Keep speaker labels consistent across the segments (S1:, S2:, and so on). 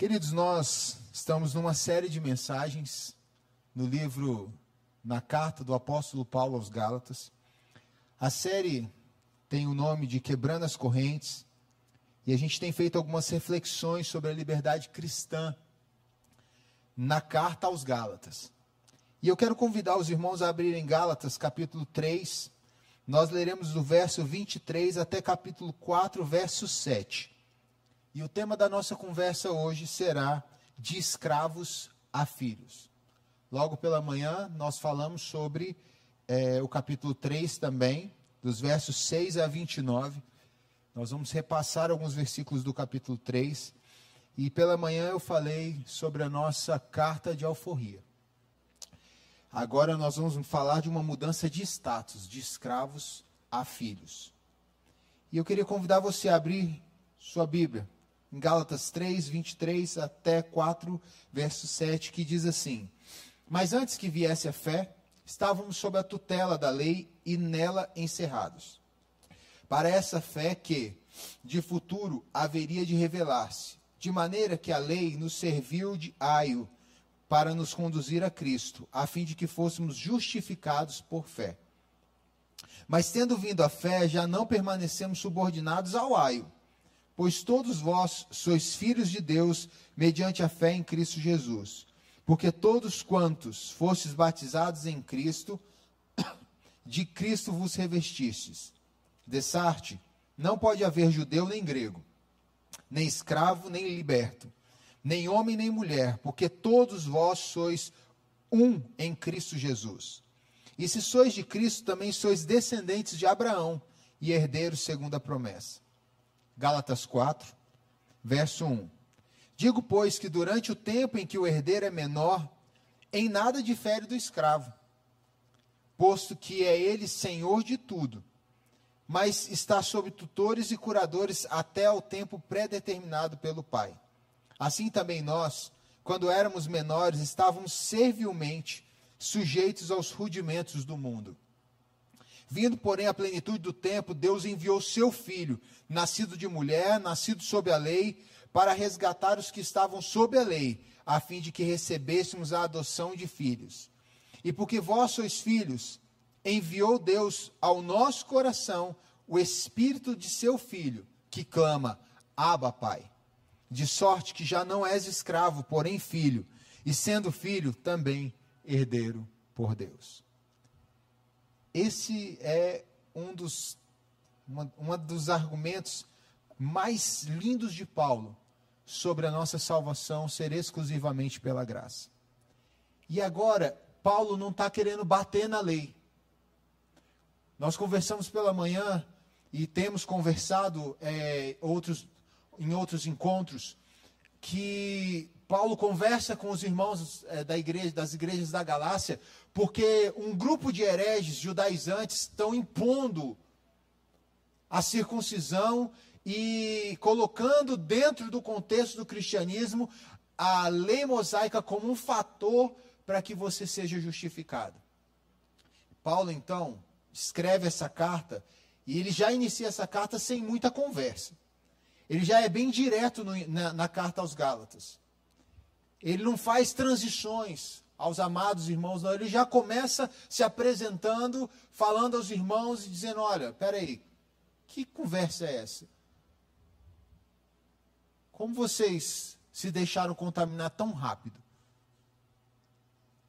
S1: Queridos, nós estamos numa série de mensagens no livro, na carta do apóstolo Paulo aos Gálatas. A série tem o nome de Quebrando as Correntes e a gente tem feito algumas reflexões sobre a liberdade cristã na carta aos Gálatas. E eu quero convidar os irmãos a abrirem Gálatas, capítulo 3. Nós leremos do verso 23 até capítulo 4, verso 7. E o tema da nossa conversa hoje será de escravos a filhos. Logo pela manhã, nós falamos sobre é, o capítulo 3 também, dos versos 6 a 29. Nós vamos repassar alguns versículos do capítulo 3. E pela manhã eu falei sobre a nossa carta de alforria. Agora nós vamos falar de uma mudança de status, de escravos a filhos. E eu queria convidar você a abrir sua Bíblia em Gálatas 3, 23 até 4, verso 7, que diz assim: Mas antes que viesse a fé, estávamos sob a tutela da lei e nela encerrados. Para essa fé que, de futuro, haveria de revelar-se, de maneira que a lei nos serviu de aio para nos conduzir a Cristo, a fim de que fôssemos justificados por fé. Mas tendo vindo a fé, já não permanecemos subordinados ao aio Pois todos vós sois filhos de Deus mediante a fé em Cristo Jesus. Porque todos quantos fostes batizados em Cristo, de Cristo vos revestistes. Dessarte, não pode haver judeu nem grego, nem escravo nem liberto, nem homem nem mulher, porque todos vós sois um em Cristo Jesus. E se sois de Cristo, também sois descendentes de Abraão e herdeiros segundo a promessa. Gálatas 4, verso 1. Digo, pois, que durante o tempo em que o herdeiro é menor, em nada difere do escravo, posto que é ele senhor de tudo, mas está sob tutores e curadores até ao tempo predeterminado pelo Pai. Assim também nós, quando éramos menores, estávamos servilmente sujeitos aos rudimentos do mundo. Vindo, porém, à plenitude do tempo, Deus enviou seu filho, nascido de mulher, nascido sob a lei, para resgatar os que estavam sob a lei, a fim de que recebêssemos a adoção de filhos. E porque vós sois filhos, enviou Deus ao nosso coração o espírito de seu filho, que clama: Abba, Pai. De sorte que já não és escravo, porém filho, e sendo filho, também herdeiro por Deus. Esse é um dos, uma, dos argumentos mais lindos de Paulo sobre a nossa salvação ser exclusivamente pela graça. E agora, Paulo não está querendo bater na lei. Nós conversamos pela manhã e temos conversado é, outros, em outros encontros que Paulo conversa com os irmãos é, da igreja, das igrejas da Galácia, porque um grupo de hereges judaizantes estão impondo a circuncisão e colocando dentro do contexto do cristianismo a lei mosaica como um fator para que você seja justificado. Paulo, então, escreve essa carta e ele já inicia essa carta sem muita conversa. Ele já é bem direto no, na, na carta aos Gálatas. Ele não faz transições aos amados irmãos, não. Ele já começa se apresentando, falando aos irmãos e dizendo: Olha, peraí, que conversa é essa? Como vocês se deixaram contaminar tão rápido?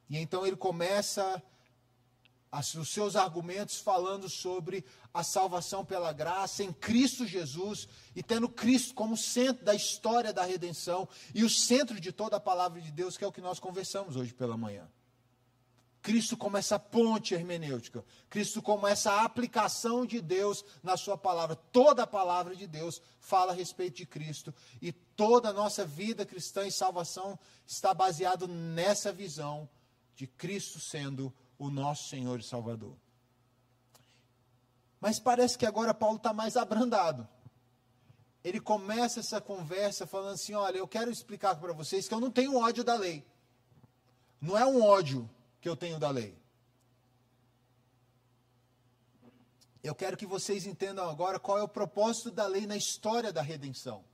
S1: E então ele começa os seus argumentos falando sobre a salvação pela graça em Cristo Jesus e tendo Cristo como centro da história da redenção e o centro de toda a palavra de Deus, que é o que nós conversamos hoje pela manhã. Cristo como essa ponte hermenêutica, Cristo como essa aplicação de Deus na sua palavra. Toda a palavra de Deus fala a respeito de Cristo e toda a nossa vida cristã e salvação está baseado nessa visão de Cristo sendo o nosso Senhor e Salvador. Mas parece que agora Paulo está mais abrandado. Ele começa essa conversa falando assim: olha, eu quero explicar para vocês que eu não tenho ódio da lei. Não é um ódio que eu tenho da lei. Eu quero que vocês entendam agora qual é o propósito da lei na história da redenção.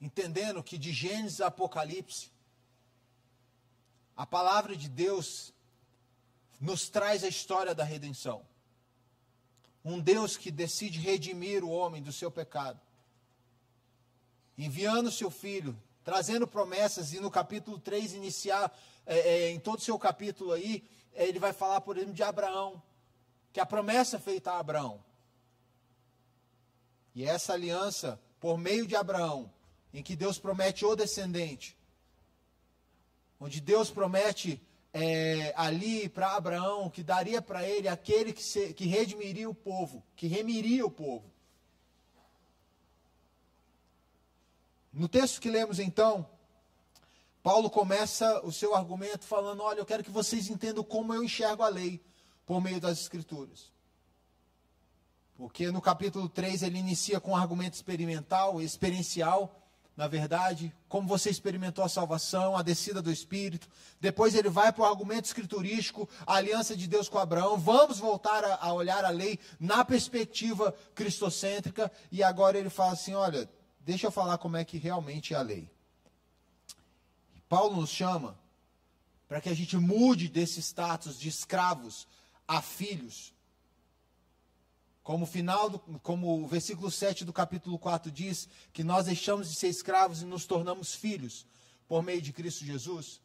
S1: entendendo que de Gênesis a Apocalipse, a palavra de Deus nos traz a história da redenção. Um Deus que decide redimir o homem do seu pecado, enviando seu filho, trazendo promessas, e no capítulo 3 iniciar, é, é, em todo o seu capítulo aí, é, ele vai falar, por exemplo, de Abraão, que a promessa feita a Abraão. E essa aliança, por meio de Abraão, em que Deus promete o descendente, onde Deus promete é, ali para Abraão que daria para ele aquele que, se, que redimiria o povo, que remiria o povo. No texto que lemos então, Paulo começa o seu argumento falando: Olha, eu quero que vocês entendam como eu enxergo a lei por meio das Escrituras. Porque no capítulo 3 ele inicia com um argumento experimental, experiencial, na verdade, como você experimentou a salvação, a descida do Espírito. Depois ele vai para o argumento escriturístico, a aliança de Deus com Abraão. Vamos voltar a, a olhar a lei na perspectiva cristocêntrica. E agora ele fala assim: olha, deixa eu falar como é que realmente é a lei. Paulo nos chama para que a gente mude desse status de escravos a filhos como final, do, como o versículo 7 do capítulo 4 diz, que nós deixamos de ser escravos e nos tornamos filhos por meio de Cristo Jesus.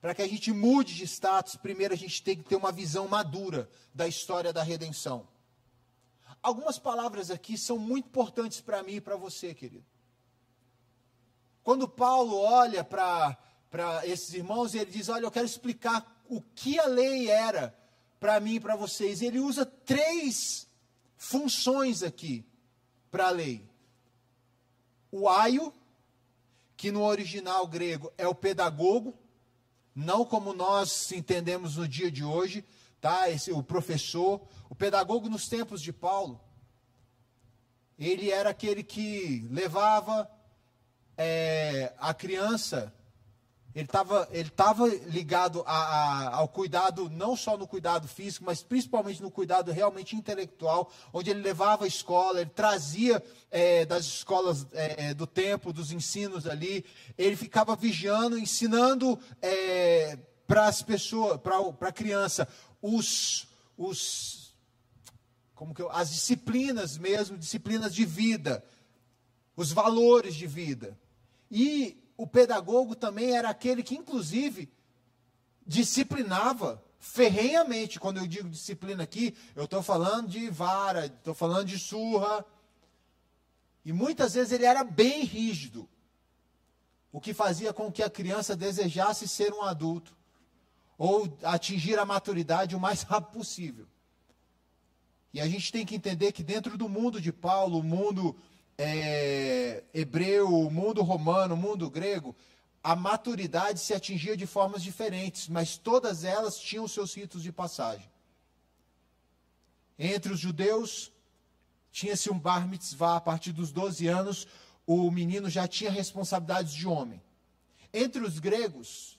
S1: Para que a gente mude de status, primeiro a gente tem que ter uma visão madura da história da redenção. Algumas palavras aqui são muito importantes para mim e para você, querido. Quando Paulo olha para esses irmãos, ele diz: Olha, eu quero explicar o que a lei era para mim e para vocês. Ele usa três funções aqui para a lei. O aio, que no original grego é o pedagogo, não como nós entendemos no dia de hoje, tá? Esse, o professor, o pedagogo nos tempos de Paulo, ele era aquele que levava é, a criança ele estava ele tava ligado a, a, ao cuidado, não só no cuidado físico, mas principalmente no cuidado realmente intelectual, onde ele levava a escola, ele trazia é, das escolas é, é do tempo, dos ensinos ali, ele ficava vigiando, ensinando é, para as pessoas, para a criança, os, os como que eu, as disciplinas mesmo, disciplinas de vida, os valores de vida. E o pedagogo também era aquele que, inclusive, disciplinava ferrenhamente. Quando eu digo disciplina aqui, eu estou falando de vara, estou falando de surra. E muitas vezes ele era bem rígido, o que fazia com que a criança desejasse ser um adulto ou atingir a maturidade o mais rápido possível. E a gente tem que entender que dentro do mundo de Paulo, o mundo é, hebreu, mundo romano, mundo grego, a maturidade se atingia de formas diferentes, mas todas elas tinham seus ritos de passagem. Entre os judeus, tinha-se um bar mitzvah, a partir dos 12 anos, o menino já tinha responsabilidades de homem. Entre os gregos,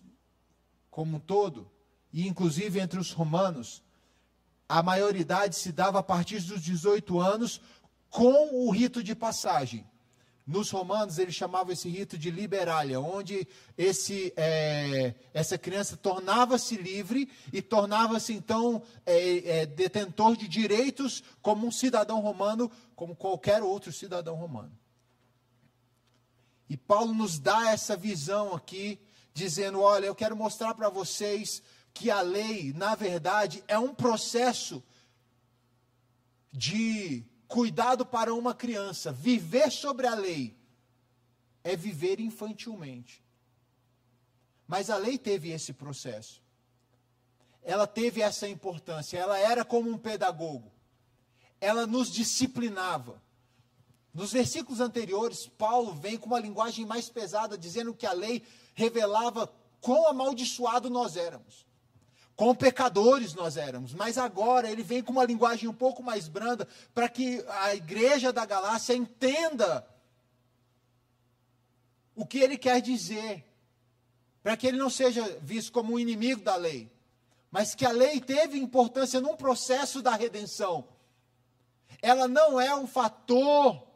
S1: como um todo, e inclusive entre os romanos, a maioridade se dava a partir dos 18 anos, com o rito de passagem. Nos romanos, eles chamavam esse rito de liberalia, onde esse, é, essa criança tornava-se livre e tornava-se, então, é, é, detentor de direitos como um cidadão romano, como qualquer outro cidadão romano. E Paulo nos dá essa visão aqui, dizendo: olha, eu quero mostrar para vocês que a lei, na verdade, é um processo de Cuidado para uma criança, viver sobre a lei, é viver infantilmente. Mas a lei teve esse processo. Ela teve essa importância. Ela era como um pedagogo. Ela nos disciplinava. Nos versículos anteriores, Paulo vem com uma linguagem mais pesada, dizendo que a lei revelava quão amaldiçoado nós éramos. Quão pecadores nós éramos, mas agora ele vem com uma linguagem um pouco mais branda para que a igreja da Galácia entenda o que ele quer dizer, para que ele não seja visto como um inimigo da lei, mas que a lei teve importância num processo da redenção. Ela não é um fator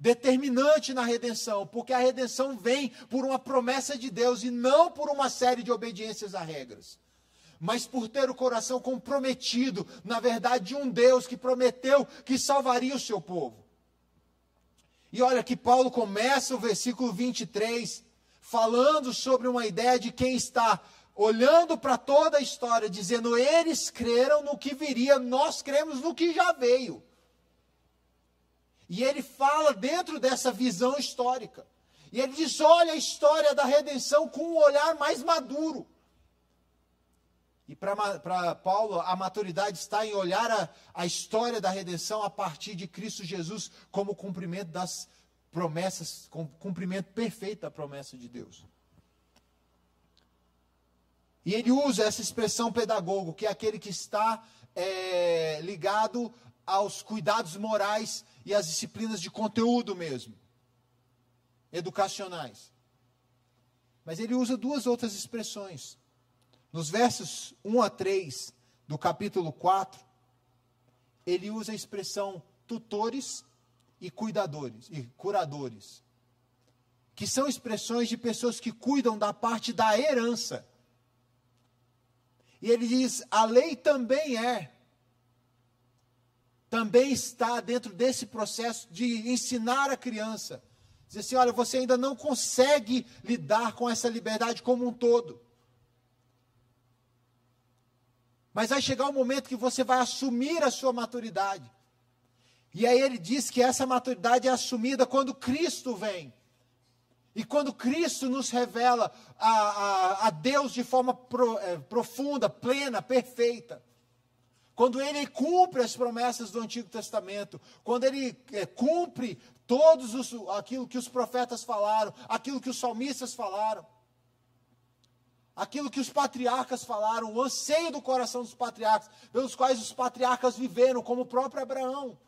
S1: determinante na redenção, porque a redenção vem por uma promessa de Deus e não por uma série de obediências a regras. Mas por ter o coração comprometido, na verdade, de um Deus que prometeu que salvaria o seu povo. E olha que Paulo começa o versículo 23 falando sobre uma ideia de quem está olhando para toda a história, dizendo: eles creram no que viria, nós cremos no que já veio. E ele fala dentro dessa visão histórica. E ele diz: olha a história da redenção com um olhar mais maduro. E para Paulo, a maturidade está em olhar a, a história da redenção a partir de Cristo Jesus como cumprimento das promessas, cumprimento perfeito da promessa de Deus. E ele usa essa expressão pedagogo, que é aquele que está é, ligado aos cuidados morais e às disciplinas de conteúdo mesmo, educacionais. Mas ele usa duas outras expressões. Nos versos 1 a 3 do capítulo 4, ele usa a expressão tutores e cuidadores e curadores, que são expressões de pessoas que cuidam da parte da herança. E ele diz: a lei também é também está dentro desse processo de ensinar a criança. Dizer assim: olha, você ainda não consegue lidar com essa liberdade como um todo. Mas vai chegar um momento que você vai assumir a sua maturidade. E aí ele diz que essa maturidade é assumida quando Cristo vem. E quando Cristo nos revela a, a, a Deus de forma pro, é, profunda, plena, perfeita quando ele cumpre as promessas do Antigo Testamento, quando ele é, cumpre todos os, aquilo que os profetas falaram, aquilo que os salmistas falaram, aquilo que os patriarcas falaram, o anseio do coração dos patriarcas, pelos quais os patriarcas viveram, como o próprio Abraão.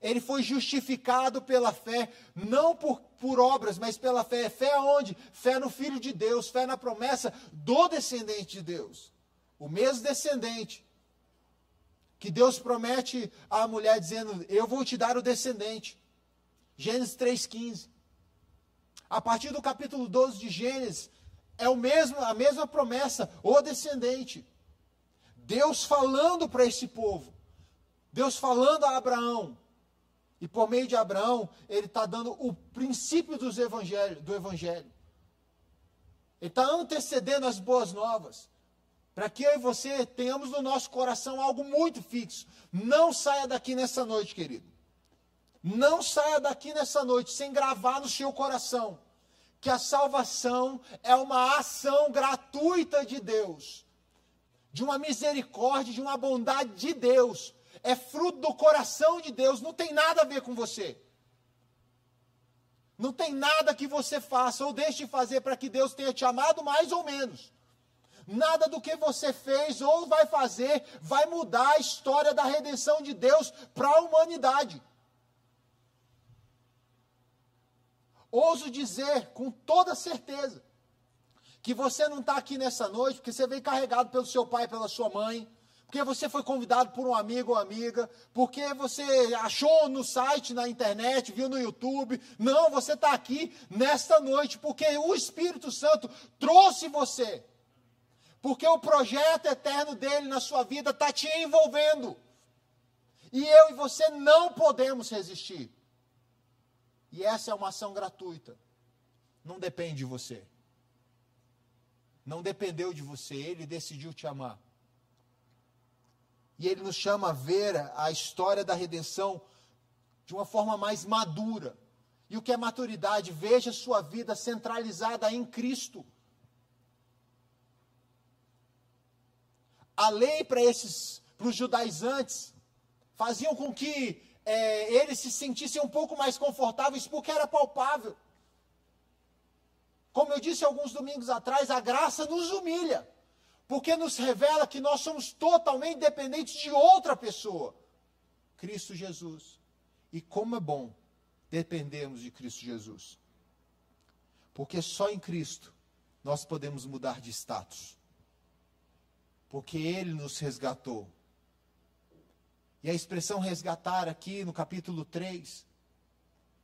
S1: Ele foi justificado pela fé, não por, por obras, mas pela fé. Fé aonde? Fé no Filho de Deus, fé na promessa do descendente de Deus. O mesmo descendente que Deus promete à mulher dizendo: Eu vou te dar o descendente. Gênesis 3,15. A partir do capítulo 12 de Gênesis, é o mesmo, a mesma promessa, o descendente. Deus falando para esse povo. Deus falando a Abraão. E por meio de Abraão, ele está dando o princípio dos evangelho, do evangelho. Ele está antecedendo as boas novas para que eu e você tenhamos no nosso coração algo muito fixo. Não saia daqui nessa noite, querido. Não saia daqui nessa noite sem gravar no seu coração que a salvação é uma ação gratuita de Deus, de uma misericórdia, de uma bondade de Deus. É fruto do coração de Deus, não tem nada a ver com você. Não tem nada que você faça ou deixe de fazer para que Deus tenha te amado mais ou menos. Nada do que você fez ou vai fazer vai mudar a história da redenção de Deus para a humanidade. Ouso dizer com toda certeza que você não está aqui nessa noite porque você veio carregado pelo seu pai pela sua mãe, porque você foi convidado por um amigo ou amiga, porque você achou no site, na internet, viu no YouTube. Não, você está aqui nesta noite porque o Espírito Santo trouxe você porque o projeto eterno dele na sua vida está te envolvendo. E eu e você não podemos resistir. E essa é uma ação gratuita. Não depende de você. Não dependeu de você, ele decidiu te amar. E ele nos chama a ver a história da redenção de uma forma mais madura. E o que é maturidade? Veja sua vida centralizada em Cristo. a lei para esses, para os judaizantes, faziam com que é, eles se sentissem um pouco mais confortáveis porque era palpável. Como eu disse alguns domingos atrás, a graça nos humilha, porque nos revela que nós somos totalmente dependentes de outra pessoa, Cristo Jesus. E como é bom dependermos de Cristo Jesus, porque só em Cristo nós podemos mudar de status porque ele nos resgatou. E a expressão resgatar aqui no capítulo 3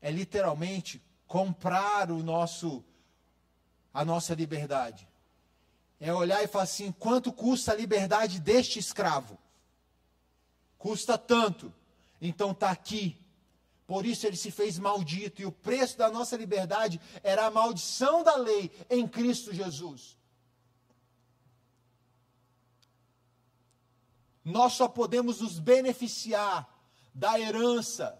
S1: é literalmente comprar o nosso a nossa liberdade. É olhar e falar assim: quanto custa a liberdade deste escravo? Custa tanto. Então está aqui. Por isso ele se fez maldito. E o preço da nossa liberdade era a maldição da lei em Cristo Jesus. Nós só podemos nos beneficiar da herança.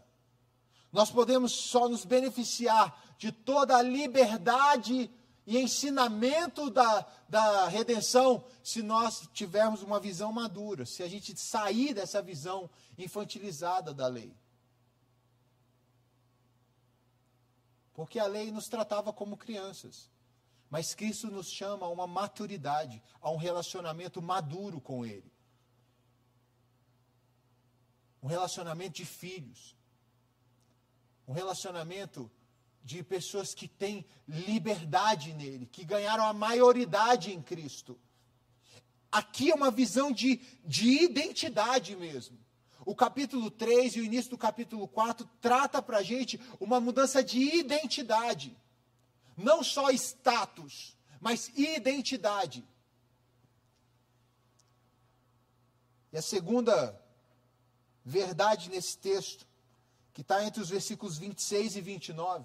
S1: Nós podemos só nos beneficiar de toda a liberdade e ensinamento da, da redenção se nós tivermos uma visão madura, se a gente sair dessa visão infantilizada da lei. Porque a lei nos tratava como crianças. Mas Cristo nos chama a uma maturidade, a um relacionamento maduro com Ele. Um relacionamento de filhos. Um relacionamento de pessoas que têm liberdade nele, que ganharam a maioridade em Cristo. Aqui é uma visão de, de identidade mesmo. O capítulo 3 e o início do capítulo 4 trata para a gente uma mudança de identidade. Não só status, mas identidade. E a segunda verdade nesse texto, que está entre os versículos 26 e 29,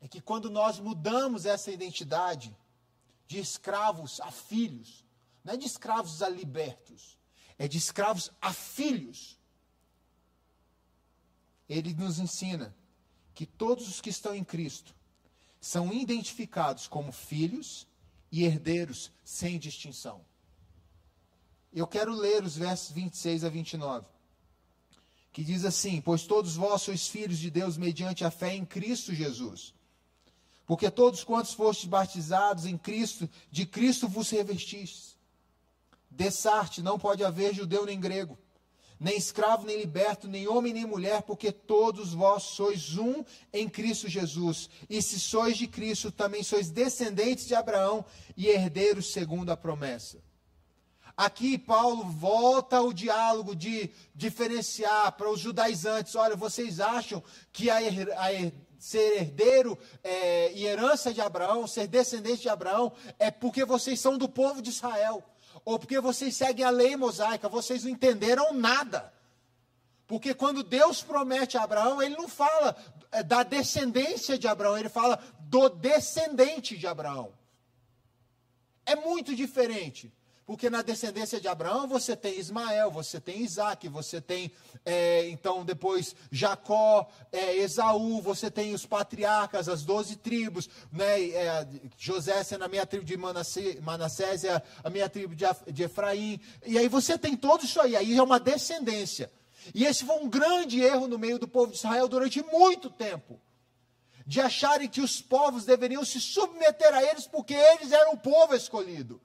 S1: é que quando nós mudamos essa identidade de escravos a filhos, não é de escravos a libertos, é de escravos a filhos. Ele nos ensina que todos os que estão em Cristo são identificados como filhos e herdeiros sem distinção. Eu quero ler os versos 26 a 29, que diz assim: Pois todos vós sois filhos de Deus mediante a fé em Cristo Jesus. Porque todos quantos fostes batizados em Cristo, de Cristo vos revestistes. Dessarte não pode haver judeu nem grego, nem escravo nem liberto, nem homem nem mulher, porque todos vós sois um em Cristo Jesus. E se sois de Cristo, também sois descendentes de Abraão e herdeiros segundo a promessa. Aqui Paulo volta ao diálogo de diferenciar para os judaizantes: olha, vocês acham que a, a ser herdeiro é, e herança de Abraão, ser descendente de Abraão, é porque vocês são do povo de Israel, ou porque vocês seguem a lei mosaica, vocês não entenderam nada. Porque quando Deus promete a Abraão, ele não fala é, da descendência de Abraão, ele fala do descendente de Abraão. É muito diferente. Porque na descendência de Abraão você tem Ismael, você tem Isaac, você tem, é, então, depois Jacó, é, Esaú, você tem os patriarcas, as doze tribos, né, é, José sendo a minha tribo de Manassés, é a minha tribo de, de Efraim. E aí você tem tudo isso aí, aí é uma descendência. E esse foi um grande erro no meio do povo de Israel durante muito tempo. De acharem que os povos deveriam se submeter a eles porque eles eram o povo escolhido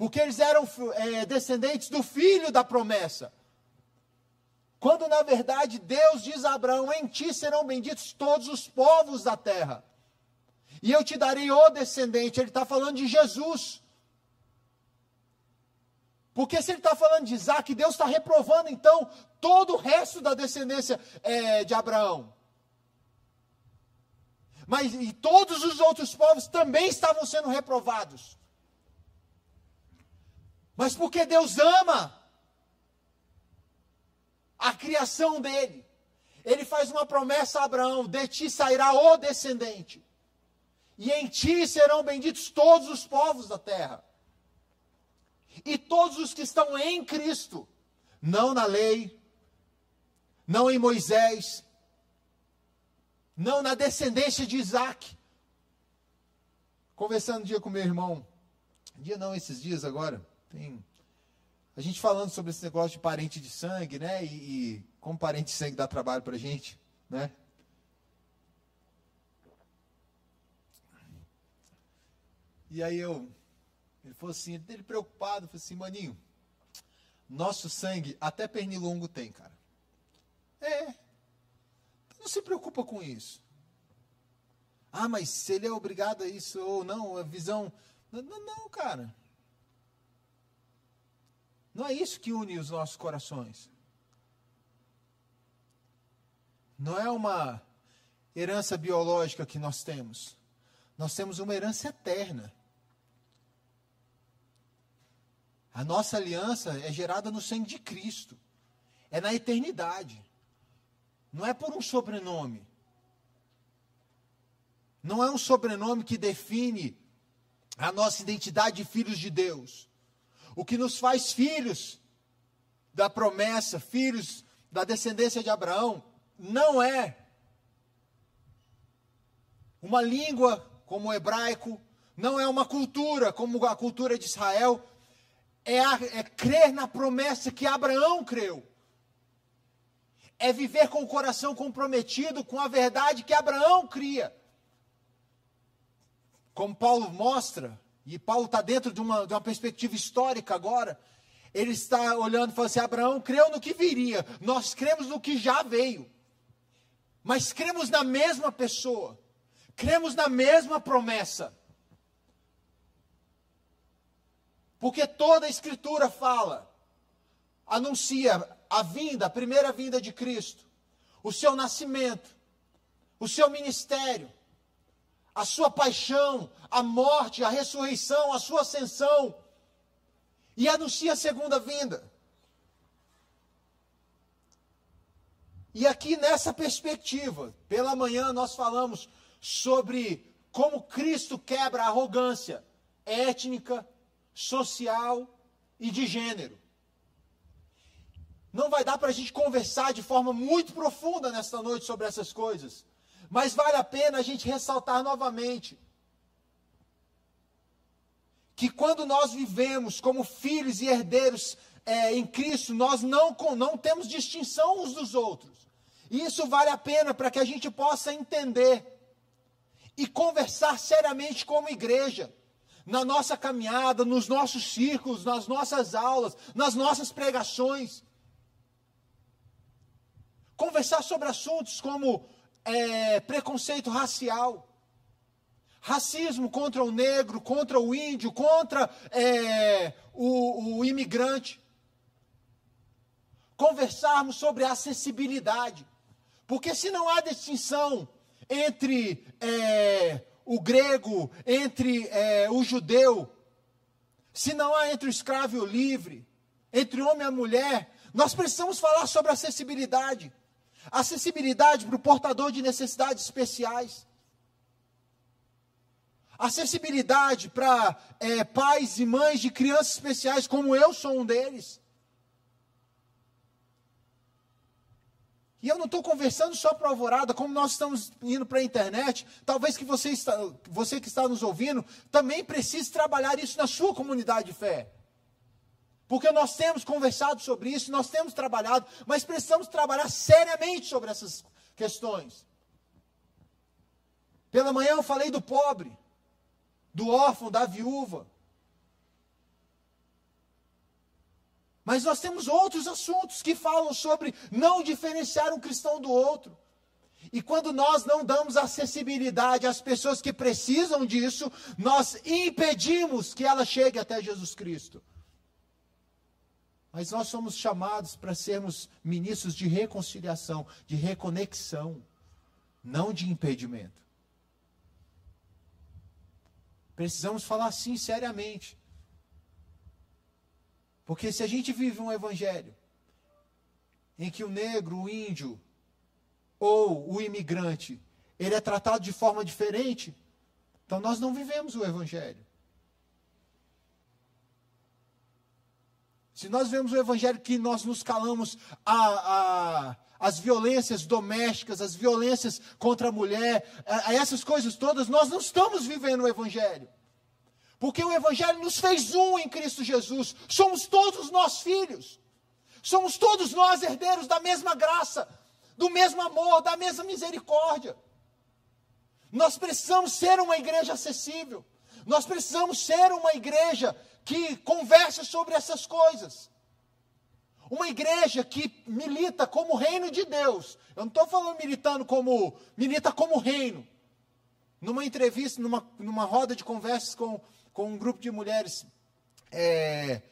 S1: porque eles eram é, descendentes do filho da promessa. Quando na verdade Deus diz a Abraão: Em ti serão benditos todos os povos da terra, e eu te darei o descendente. Ele está falando de Jesus. Porque se ele está falando de Isaac, Deus está reprovando então todo o resto da descendência é, de Abraão. Mas e todos os outros povos também estavam sendo reprovados mas porque Deus ama a criação dele. Ele faz uma promessa a Abraão: de ti sairá o descendente, e em ti serão benditos todos os povos da terra. E todos os que estão em Cristo, não na lei, não em Moisés, não na descendência de Isaac. Conversando um dia com meu irmão, dia não, esses dias agora, tem a gente falando sobre esse negócio de parente de sangue, né? E, e como parente de sangue dá trabalho para gente, né? E aí eu, ele falou assim, ele preocupado, falou assim, maninho, nosso sangue até pernilongo tem, cara. É. Não se preocupa com isso. Ah, mas se ele é obrigado a isso ou não, a visão. Não, não, não cara. Não é isso que une os nossos corações. Não é uma herança biológica que nós temos. Nós temos uma herança eterna. A nossa aliança é gerada no sangue de Cristo. É na eternidade. Não é por um sobrenome. Não é um sobrenome que define a nossa identidade de filhos de Deus. O que nos faz filhos da promessa, filhos da descendência de Abraão, não é uma língua como o hebraico, não é uma cultura como a cultura de Israel, é, a, é crer na promessa que Abraão creu. É viver com o coração comprometido com a verdade que Abraão cria. Como Paulo mostra, e Paulo está dentro de uma, de uma perspectiva histórica agora, ele está olhando e falando assim: Abraão creu no que viria, nós cremos no que já veio, mas cremos na mesma pessoa, cremos na mesma promessa. Porque toda a Escritura fala, anuncia a vinda, a primeira vinda de Cristo, o seu nascimento, o seu ministério, a sua paixão, a morte, a ressurreição, a sua ascensão, e anuncia a segunda vinda. E aqui nessa perspectiva, pela manhã nós falamos sobre como Cristo quebra a arrogância étnica, social e de gênero. Não vai dar para a gente conversar de forma muito profunda nesta noite sobre essas coisas, mas vale a pena a gente ressaltar novamente que quando nós vivemos como filhos e herdeiros é, em Cristo, nós não, não temos distinção uns dos outros. E isso vale a pena para que a gente possa entender e conversar seriamente como igreja na nossa caminhada, nos nossos círculos, nas nossas aulas, nas nossas pregações. Conversar sobre assuntos como é, preconceito racial, racismo contra o negro, contra o índio, contra é, o, o imigrante. Conversarmos sobre acessibilidade, porque se não há distinção entre é, o grego, entre é, o judeu, se não há entre o escravo e o livre, entre o homem e a mulher, nós precisamos falar sobre acessibilidade. Acessibilidade para o portador de necessidades especiais. Acessibilidade para é, pais e mães de crianças especiais, como eu sou um deles. E eu não estou conversando só para Alvorada, como nós estamos indo para a internet. Talvez que você, está, você que está nos ouvindo também precise trabalhar isso na sua comunidade de fé. Porque nós temos conversado sobre isso, nós temos trabalhado, mas precisamos trabalhar seriamente sobre essas questões. Pela manhã eu falei do pobre, do órfão, da viúva. Mas nós temos outros assuntos que falam sobre não diferenciar um cristão do outro. E quando nós não damos acessibilidade às pessoas que precisam disso, nós impedimos que ela chegue até Jesus Cristo. Mas nós somos chamados para sermos ministros de reconciliação, de reconexão, não de impedimento. Precisamos falar assim seriamente. Porque se a gente vive um evangelho em que o negro, o índio ou o imigrante, ele é tratado de forma diferente, então nós não vivemos o evangelho. Se nós vemos o evangelho que nós nos calamos a, a, as violências domésticas, as violências contra a mulher, a, a essas coisas todas, nós não estamos vivendo o evangelho. Porque o Evangelho nos fez um em Cristo Jesus. Somos todos nós filhos. Somos todos nós herdeiros da mesma graça, do mesmo amor, da mesma misericórdia. Nós precisamos ser uma igreja acessível. Nós precisamos ser uma igreja que conversa sobre essas coisas. Uma igreja que milita como reino de Deus. Eu não estou falando militando como. milita como reino. Numa entrevista, numa, numa roda de conversas com com um grupo de mulheres é,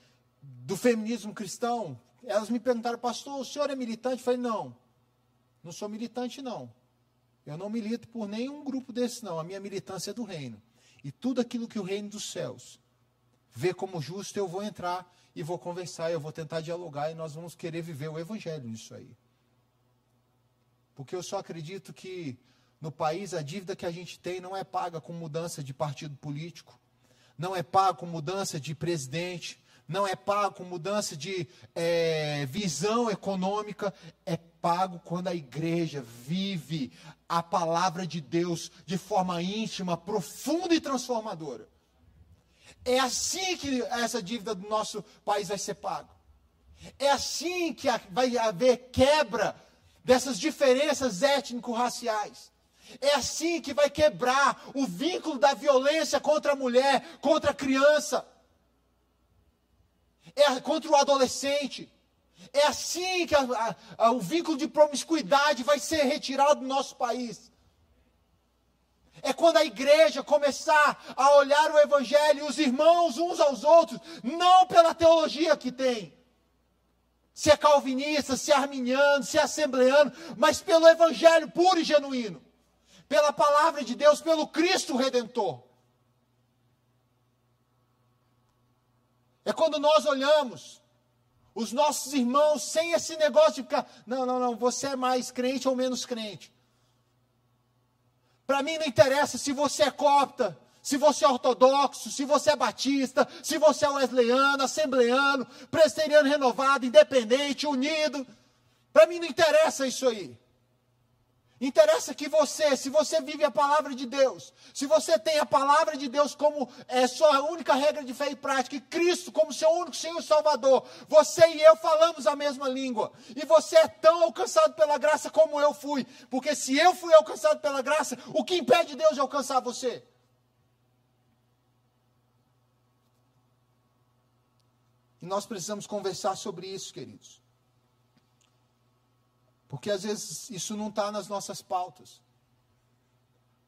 S1: do feminismo cristão, elas me perguntaram, pastor, o senhor é militante? Eu falei, não, não sou militante, não. Eu não milito por nenhum grupo desse, não. A minha militância é do reino. E tudo aquilo que o reino dos céus vê como justo, eu vou entrar e vou conversar, eu vou tentar dialogar e nós vamos querer viver o evangelho nisso aí. Porque eu só acredito que no país a dívida que a gente tem não é paga com mudança de partido político, não é paga com mudança de presidente, não é pago com mudança de é, visão econômica, é pago quando a igreja vive a palavra de Deus de forma íntima, profunda e transformadora. É assim que essa dívida do nosso país vai ser paga. É assim que vai haver quebra dessas diferenças étnico-raciais. É assim que vai quebrar o vínculo da violência contra a mulher, contra a criança é contra o adolescente. É assim que a, a, a, o vínculo de promiscuidade vai ser retirado do nosso país. É quando a igreja começar a olhar o evangelho e os irmãos uns aos outros, não pela teologia que tem, se é calvinista, se é arminiano, se é assembleano, mas pelo evangelho puro e genuíno, pela palavra de Deus, pelo Cristo redentor. É quando nós olhamos os nossos irmãos sem esse negócio de ficar, não, não, não, você é mais crente ou menos crente. Para mim não interessa se você é copta, se você é ortodoxo, se você é batista, se você é wesleyano, assembleano, presbiteriano renovado, independente, unido. Para mim não interessa isso aí. Interessa que você, se você vive a palavra de Deus, se você tem a palavra de Deus como é, sua única regra de fé e prática, e Cristo como seu único Senhor e Salvador, você e eu falamos a mesma língua, e você é tão alcançado pela graça como eu fui, porque se eu fui alcançado pela graça, o que impede Deus de alcançar você? E nós precisamos conversar sobre isso, queridos. Porque às vezes isso não está nas nossas pautas.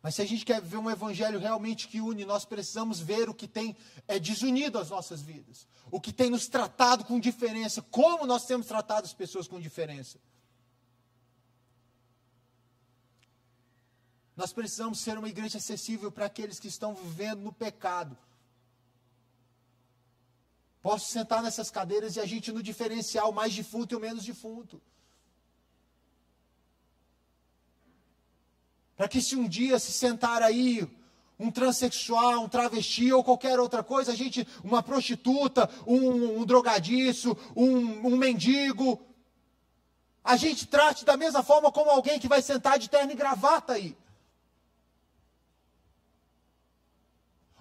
S1: Mas se a gente quer viver um evangelho realmente que une, nós precisamos ver o que tem é, desunido as nossas vidas. O que tem nos tratado com diferença. Como nós temos tratado as pessoas com diferença. Nós precisamos ser uma igreja acessível para aqueles que estão vivendo no pecado. Posso sentar nessas cadeiras e a gente no diferencial mais defunto e o menos defunto. Para que se um dia se sentar aí um transexual, um travesti ou qualquer outra coisa, a gente, uma prostituta, um, um drogadiço, um, um mendigo, a gente trate da mesma forma como alguém que vai sentar de terno e gravata aí.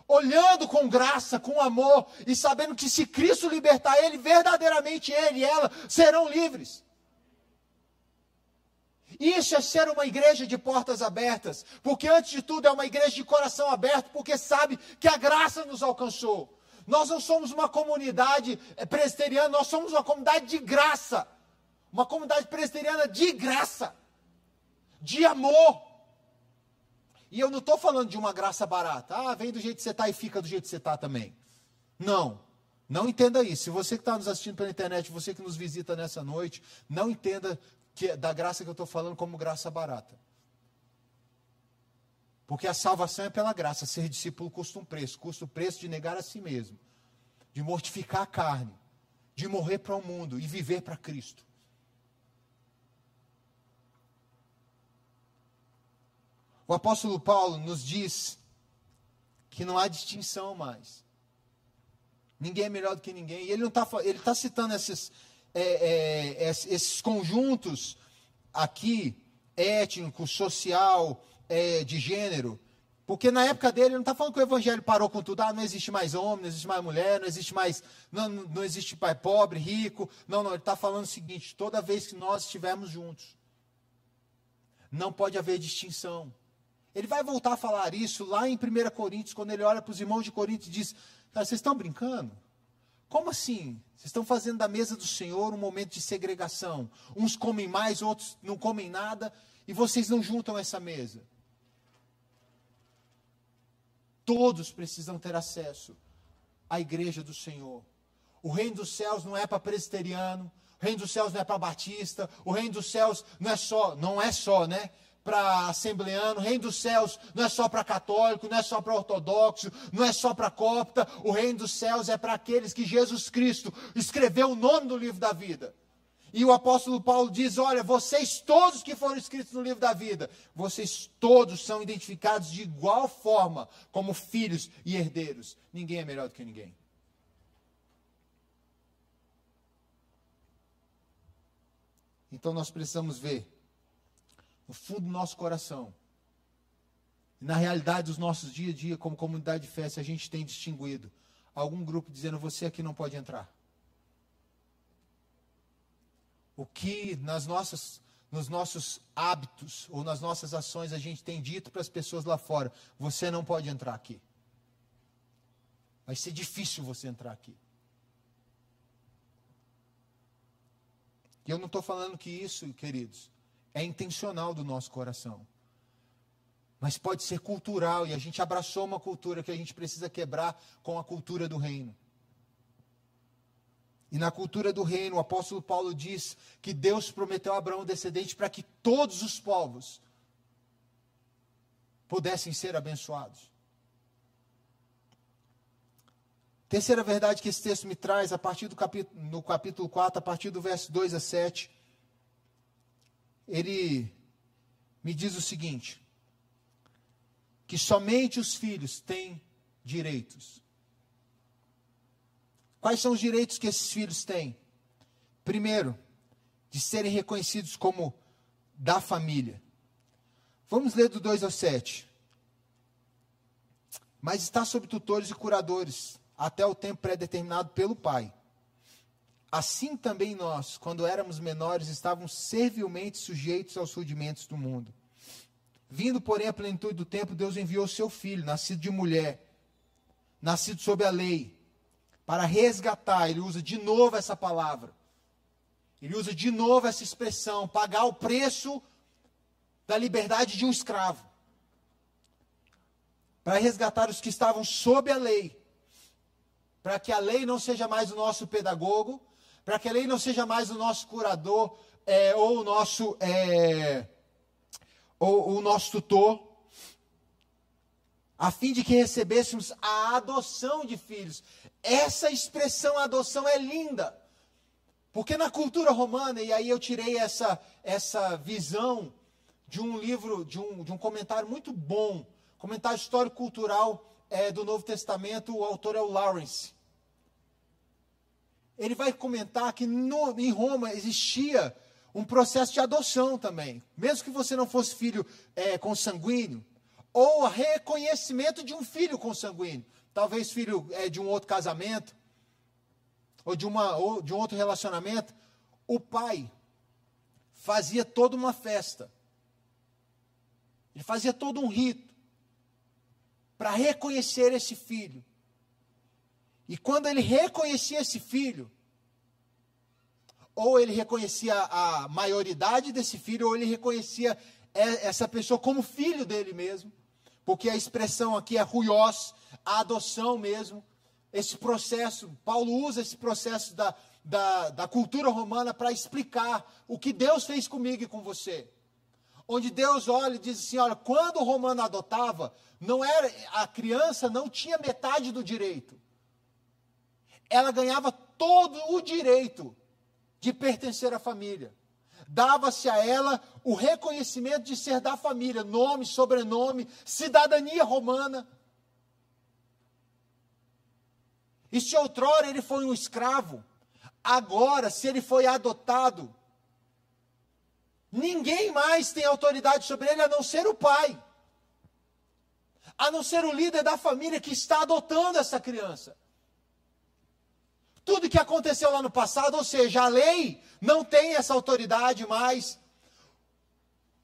S1: Olhando com graça, com amor e sabendo que se Cristo libertar ele, verdadeiramente ele e ela serão livres. Isso é ser uma igreja de portas abertas, porque antes de tudo é uma igreja de coração aberto, porque sabe que a graça nos alcançou. Nós não somos uma comunidade eh, presbiteriana, nós somos uma comunidade de graça. Uma comunidade presbiteriana de graça, de amor. E eu não estou falando de uma graça barata. Ah, vem do jeito que você está e fica do jeito que você está também. Não. Não entenda isso. Se você que está nos assistindo pela internet, você que nos visita nessa noite, não entenda que, da graça que eu estou falando como graça barata. Porque a salvação é pela graça. Ser discípulo custa um preço. Custa o preço de negar a si mesmo. De mortificar a carne. De morrer para o mundo e viver para Cristo. O apóstolo Paulo nos diz que não há distinção mais. Ninguém é melhor do que ninguém. E ele está tá citando esses, é, é, esses conjuntos aqui, étnico, social, é, de gênero, porque na época dele, ele não está falando que o evangelho parou com tudo, ah, não existe mais homem, não existe mais mulher, não existe mais, não, não existe pai pobre, rico. Não, não, ele está falando o seguinte: toda vez que nós estivermos juntos, não pode haver distinção. Ele vai voltar a falar isso lá em 1 Coríntios, quando ele olha para os irmãos de Coríntios e diz: Cara, vocês estão brincando? Como assim? Vocês estão fazendo da mesa do Senhor um momento de segregação. Uns comem mais, outros não comem nada, e vocês não juntam essa mesa. Todos precisam ter acesso à igreja do Senhor. O reino dos céus não é para presbiteriano, o reino dos céus não é para batista, o reino dos céus não é só, não é só, né? Para assembleano, o reino dos céus não é só para católico, não é só para ortodoxo, não é só para copta, o reino dos céus é para aqueles que Jesus Cristo escreveu o nome do livro da vida. E o apóstolo Paulo diz: Olha, vocês todos que foram escritos no livro da vida, vocês todos são identificados de igual forma como filhos e herdeiros. Ninguém é melhor do que ninguém. Então nós precisamos ver, no fundo do nosso coração, na realidade dos nossos dia a dia, como comunidade de fé, se a gente tem distinguido algum grupo dizendo: Você aqui não pode entrar o que nas nossas, nos nossos hábitos ou nas nossas ações a gente tem dito para as pessoas lá fora: você não pode entrar aqui. Vai ser difícil você entrar aqui. E eu não estou falando que isso, queridos, é intencional do nosso coração. Mas pode ser cultural e a gente abraçou uma cultura que a gente precisa quebrar com a cultura do reino. E na cultura do reino, o apóstolo Paulo diz que Deus prometeu a Abraão descendente para que todos os povos pudessem ser abençoados. Terceira verdade que esse texto me traz, a partir do capítulo, no capítulo 4, a partir do verso 2 a 7, ele me diz o seguinte: que somente os filhos têm direitos. Quais são os direitos que esses filhos têm? Primeiro, de serem reconhecidos como da família. Vamos ler do 2 ao 7. Mas está sob tutores e curadores, até o tempo pré-determinado pelo Pai. Assim também nós, quando éramos menores, estávamos servilmente sujeitos aos rudimentos do mundo. Vindo, porém, à plenitude do tempo, Deus enviou seu filho, nascido de mulher, nascido sob a lei para resgatar, ele usa de novo essa palavra. Ele usa de novo essa expressão, pagar o preço da liberdade de um escravo. Para resgatar os que estavam sob a lei. Para que a lei não seja mais o nosso pedagogo, para que a lei não seja mais o nosso curador é, ou o nosso é, ou o nosso tutor, a fim de que recebêssemos a adoção de filhos. Essa expressão adoção é linda. Porque na cultura romana, e aí eu tirei essa, essa visão de um livro, de um, de um comentário muito bom, comentário histórico-cultural é, do Novo Testamento, o autor é o Lawrence. Ele vai comentar que no, em Roma existia um processo de adoção também. Mesmo que você não fosse filho é, consanguíneo, ou reconhecimento de um filho consanguíneo talvez filho é, de um outro casamento, ou de, uma, ou de um outro relacionamento, o pai fazia toda uma festa. Ele fazia todo um rito para reconhecer esse filho. E quando ele reconhecia esse filho, ou ele reconhecia a maioridade desse filho, ou ele reconhecia essa pessoa como filho dele mesmo, porque a expressão aqui é ruiós, a adoção mesmo, esse processo, Paulo usa esse processo da, da, da cultura romana para explicar o que Deus fez comigo e com você. Onde Deus olha e diz assim: olha, quando o romano adotava, não era a criança não tinha metade do direito. Ela ganhava todo o direito de pertencer à família. Dava-se a ela o reconhecimento de ser da família, nome, sobrenome, cidadania romana. E se outrora ele foi um escravo, agora, se ele foi adotado, ninguém mais tem autoridade sobre ele a não ser o pai, a não ser o líder da família que está adotando essa criança. Tudo que aconteceu lá no passado, ou seja, a lei não tem essa autoridade mais,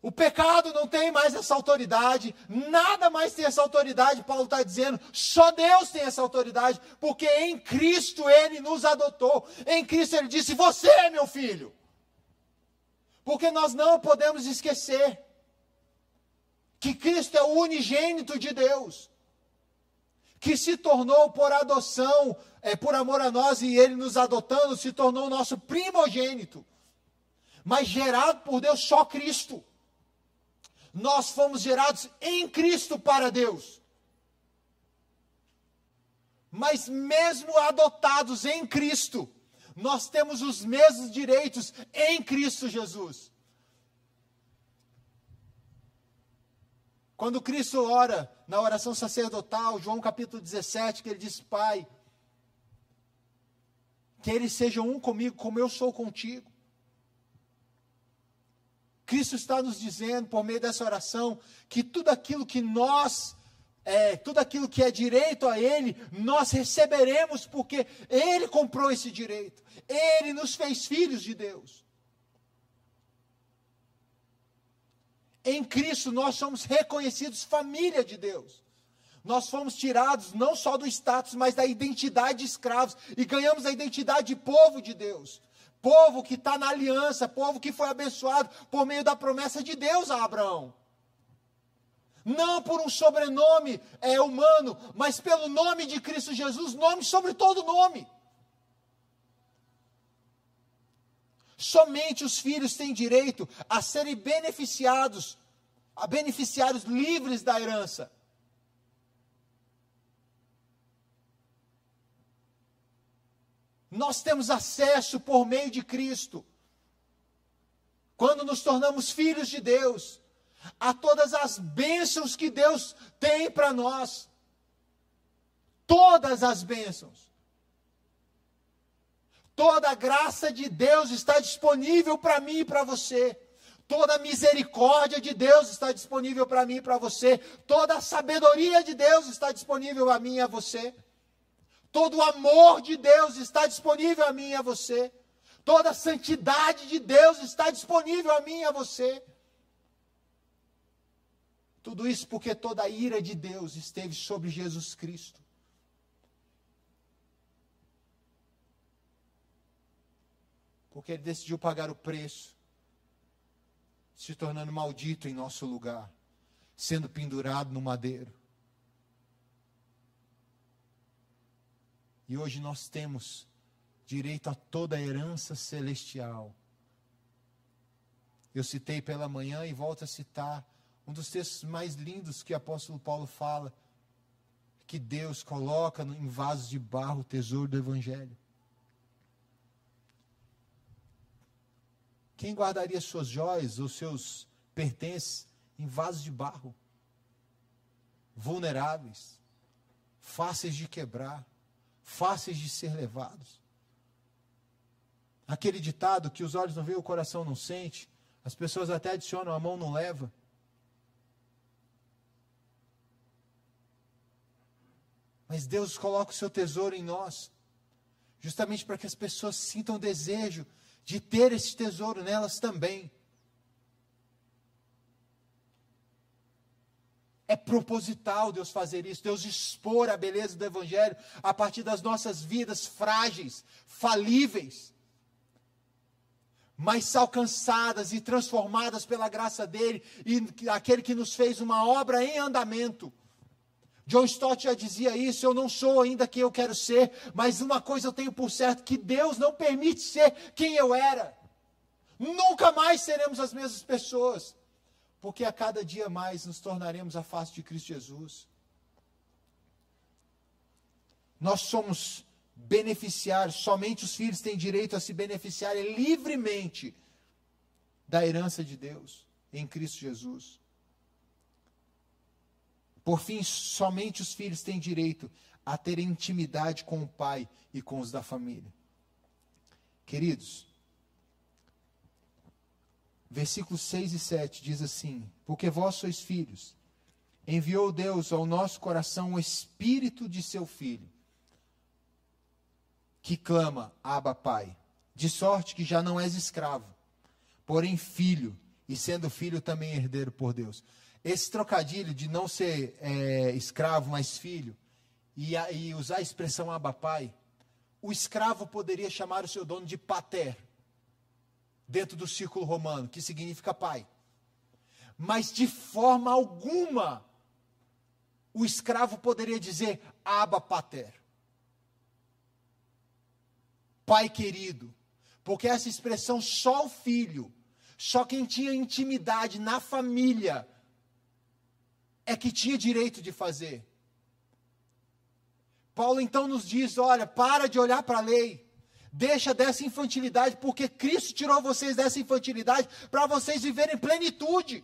S1: o pecado não tem mais essa autoridade, nada mais tem essa autoridade, Paulo está dizendo, só Deus tem essa autoridade, porque em Cristo Ele nos adotou, em Cristo Ele disse: Você é meu filho. Porque nós não podemos esquecer que Cristo é o unigênito de Deus, que se tornou por adoção, é, por amor a nós e Ele nos adotando, se tornou nosso primogênito, mas gerado por Deus só Cristo. nós fomos gerados em Cristo para Deus. Mas mesmo adotados em Cristo, nós temos os mesmos direitos em Cristo Jesus. Quando Cristo ora na oração sacerdotal, João capítulo 17, que ele diz: Pai, que eles sejam um comigo, como eu sou contigo. Cristo está nos dizendo, por meio dessa oração, que tudo aquilo que nós, é, tudo aquilo que é direito a Ele, nós receberemos, porque Ele comprou esse direito. Ele nos fez filhos de Deus. Em Cristo nós somos reconhecidos família de Deus. Nós fomos tirados não só do status, mas da identidade de escravos e ganhamos a identidade de povo de Deus. Povo que está na aliança, povo que foi abençoado por meio da promessa de Deus a Abraão. Não por um sobrenome é, humano, mas pelo nome de Cristo Jesus, nome sobre todo nome. Somente os filhos têm direito a serem beneficiados, a beneficiários livres da herança. Nós temos acesso por meio de Cristo. Quando nos tornamos filhos de Deus, a todas as bênçãos que Deus tem para nós. Todas as bênçãos. Toda a graça de Deus está disponível para mim e para você. Toda a misericórdia de Deus está disponível para mim e para você. Toda a sabedoria de Deus está disponível a mim e a você. Todo o amor de Deus está disponível a mim e a você. Toda a santidade de Deus está disponível a mim e a você. Tudo isso porque toda a ira de Deus esteve sobre Jesus Cristo. Porque ele decidiu pagar o preço, se tornando maldito em nosso lugar, sendo pendurado no madeiro. E hoje nós temos direito a toda a herança celestial. Eu citei pela manhã e volto a citar um dos textos mais lindos que o apóstolo Paulo fala, que Deus coloca em vasos de barro o tesouro do Evangelho. Quem guardaria suas joias ou seus pertences em vasos de barro? Vulneráveis, fáceis de quebrar, fáceis de ser levados. Aquele ditado que os olhos não veem, o coração não sente, as pessoas até adicionam, a mão não leva. Mas Deus coloca o seu tesouro em nós, justamente para que as pessoas sintam desejo de ter esse tesouro nelas também. É proposital Deus fazer isso, Deus expor a beleza do Evangelho a partir das nossas vidas frágeis, falíveis, mas alcançadas e transformadas pela graça dEle, e aquele que nos fez uma obra em andamento. John Stott já dizia isso, eu não sou ainda quem eu quero ser, mas uma coisa eu tenho por certo, que Deus não permite ser quem eu era. Nunca mais seremos as mesmas pessoas, porque a cada dia mais nos tornaremos a face de Cristo Jesus. Nós somos beneficiários, somente os filhos têm direito a se beneficiarem livremente da herança de Deus em Cristo Jesus. Por fim, somente os filhos têm direito a ter intimidade com o pai e com os da família. Queridos, versículos 6 e 7 diz assim: Porque vós sois filhos, enviou Deus ao nosso coração o espírito de seu filho, que clama, Abba, Pai, de sorte que já não és escravo, porém filho, e sendo filho também herdeiro por Deus. Esse trocadilho de não ser é, escravo, mas filho, e, a, e usar a expressão abapai, o escravo poderia chamar o seu dono de pater, dentro do círculo romano, que significa pai. Mas de forma alguma, o escravo poderia dizer aba pater. Pai querido. Porque essa expressão só o filho, só quem tinha intimidade na família, é que tinha direito de fazer. Paulo então nos diz: olha, para de olhar para a lei, deixa dessa infantilidade, porque Cristo tirou vocês dessa infantilidade para vocês viverem plenitude.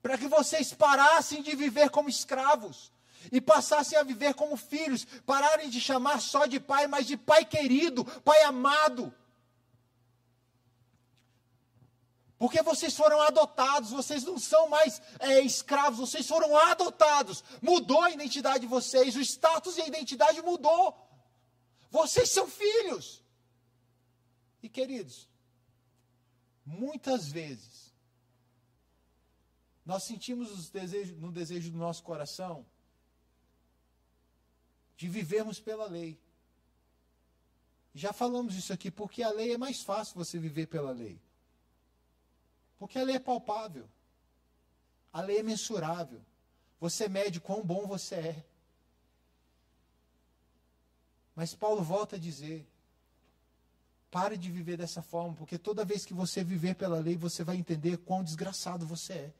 S1: Para que vocês parassem de viver como escravos e passassem a viver como filhos, pararem de chamar só de pai, mas de pai querido, pai amado. Porque vocês foram adotados, vocês não são mais é, escravos, vocês foram adotados. Mudou a identidade de vocês, o status e a identidade mudou. Vocês são filhos. E queridos, muitas vezes, nós sentimos desejo, no desejo do nosso coração de vivermos pela lei. Já falamos isso aqui, porque a lei é mais fácil você viver pela lei. Porque a lei é palpável. A lei é mensurável. Você mede quão bom você é. Mas Paulo volta a dizer: pare de viver dessa forma, porque toda vez que você viver pela lei, você vai entender quão desgraçado você é.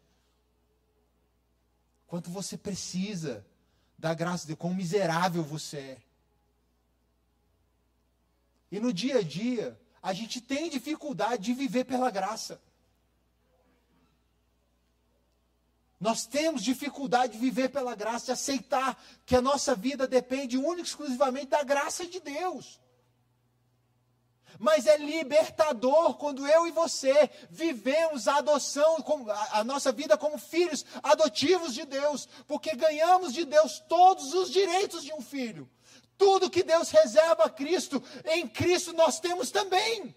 S1: Quanto você precisa da graça de quão miserável você é. E no dia a dia, a gente tem dificuldade de viver pela graça. Nós temos dificuldade de viver pela graça, de aceitar que a nossa vida depende única e exclusivamente da graça de Deus. Mas é libertador quando eu e você vivemos a adoção, a nossa vida como filhos adotivos de Deus, porque ganhamos de Deus todos os direitos de um filho. Tudo que Deus reserva a Cristo, em Cristo nós temos também.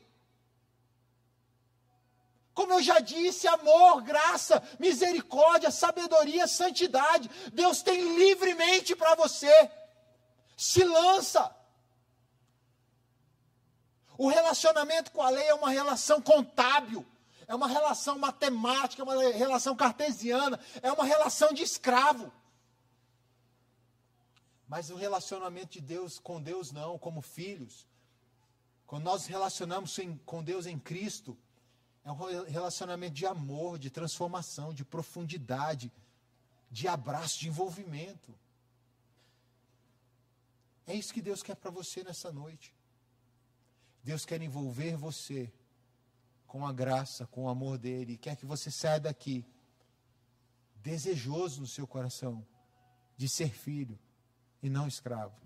S1: Como eu já disse, amor, graça, misericórdia, sabedoria, santidade, Deus tem livremente para você. Se lança. O relacionamento com a lei é uma relação contábil, é uma relação matemática, é uma relação cartesiana, é uma relação de escravo. Mas o relacionamento de Deus com Deus não, como filhos. Quando nós relacionamos com Deus em Cristo, é um relacionamento de amor, de transformação, de profundidade, de abraço, de envolvimento. É isso que Deus quer para você nessa noite. Deus quer envolver você com a graça, com o amor dele, quer que você saia daqui desejoso no seu coração de ser filho e não escravo.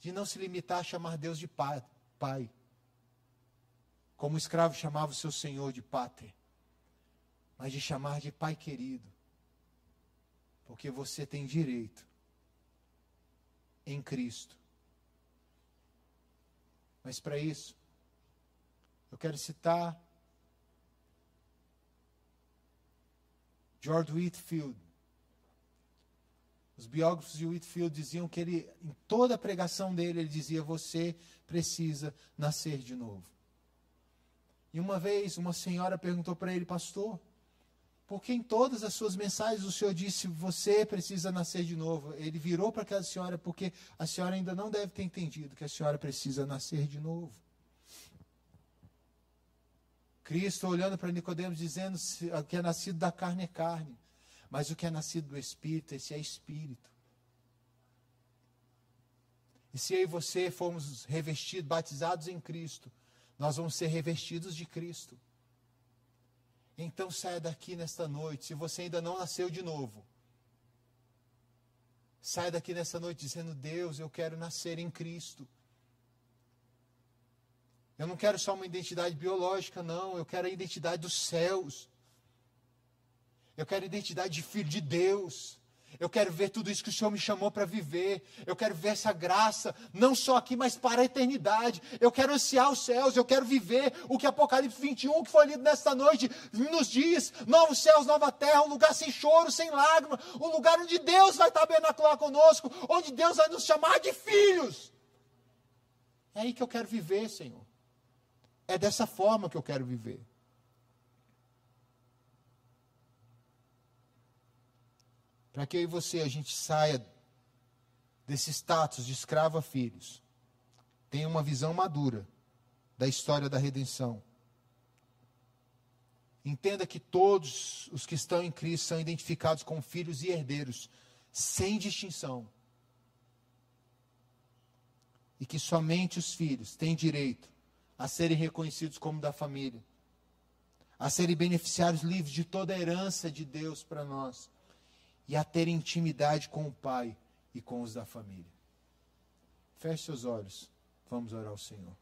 S1: De não se limitar a chamar Deus de pai, pai como escravo chamava o seu senhor de pater, mas de chamar de pai querido, porque você tem direito em Cristo. Mas para isso, eu quero citar George Whitfield. Os biógrafos de Whitfield diziam que ele, em toda a pregação dele, ele dizia: Você precisa nascer de novo. E uma vez uma senhora perguntou para ele, pastor, porque em todas as suas mensagens o senhor disse, você precisa nascer de novo. Ele virou para aquela senhora, porque a senhora ainda não deve ter entendido que a senhora precisa nascer de novo. Cristo olhando para Nicodemos dizendo que é nascido da carne é carne, mas o que é nascido do Espírito, esse é Espírito. E se eu e você formos revestidos, batizados em Cristo, nós vamos ser revestidos de Cristo. Então saia daqui nesta noite, se você ainda não nasceu de novo. Saia daqui nesta noite dizendo: Deus, eu quero nascer em Cristo. Eu não quero só uma identidade biológica, não. Eu quero a identidade dos céus. Eu quero a identidade de filho de Deus. Eu quero ver tudo isso que o Senhor me chamou para viver. Eu quero ver essa graça, não só aqui, mas para a eternidade. Eu quero ansiar os céus, eu quero viver o que Apocalipse 21, que foi lido nesta noite, nos diz: novos céus, nova terra, um lugar sem choro, sem lágrima, um lugar onde Deus vai tabernacular conosco, onde Deus vai nos chamar de filhos. É aí que eu quero viver, Senhor. É dessa forma que eu quero viver. Para que eu e você a gente saia desse status de escravo a filhos, tenha uma visão madura da história da redenção Entenda que todos os que estão em Cristo são identificados como filhos e herdeiros, sem distinção. E que somente os filhos têm direito a serem reconhecidos como da família, a serem beneficiários livres de toda a herança de Deus para nós e a terem intimidade com o Pai e com os da família. Feche seus olhos, vamos orar ao Senhor.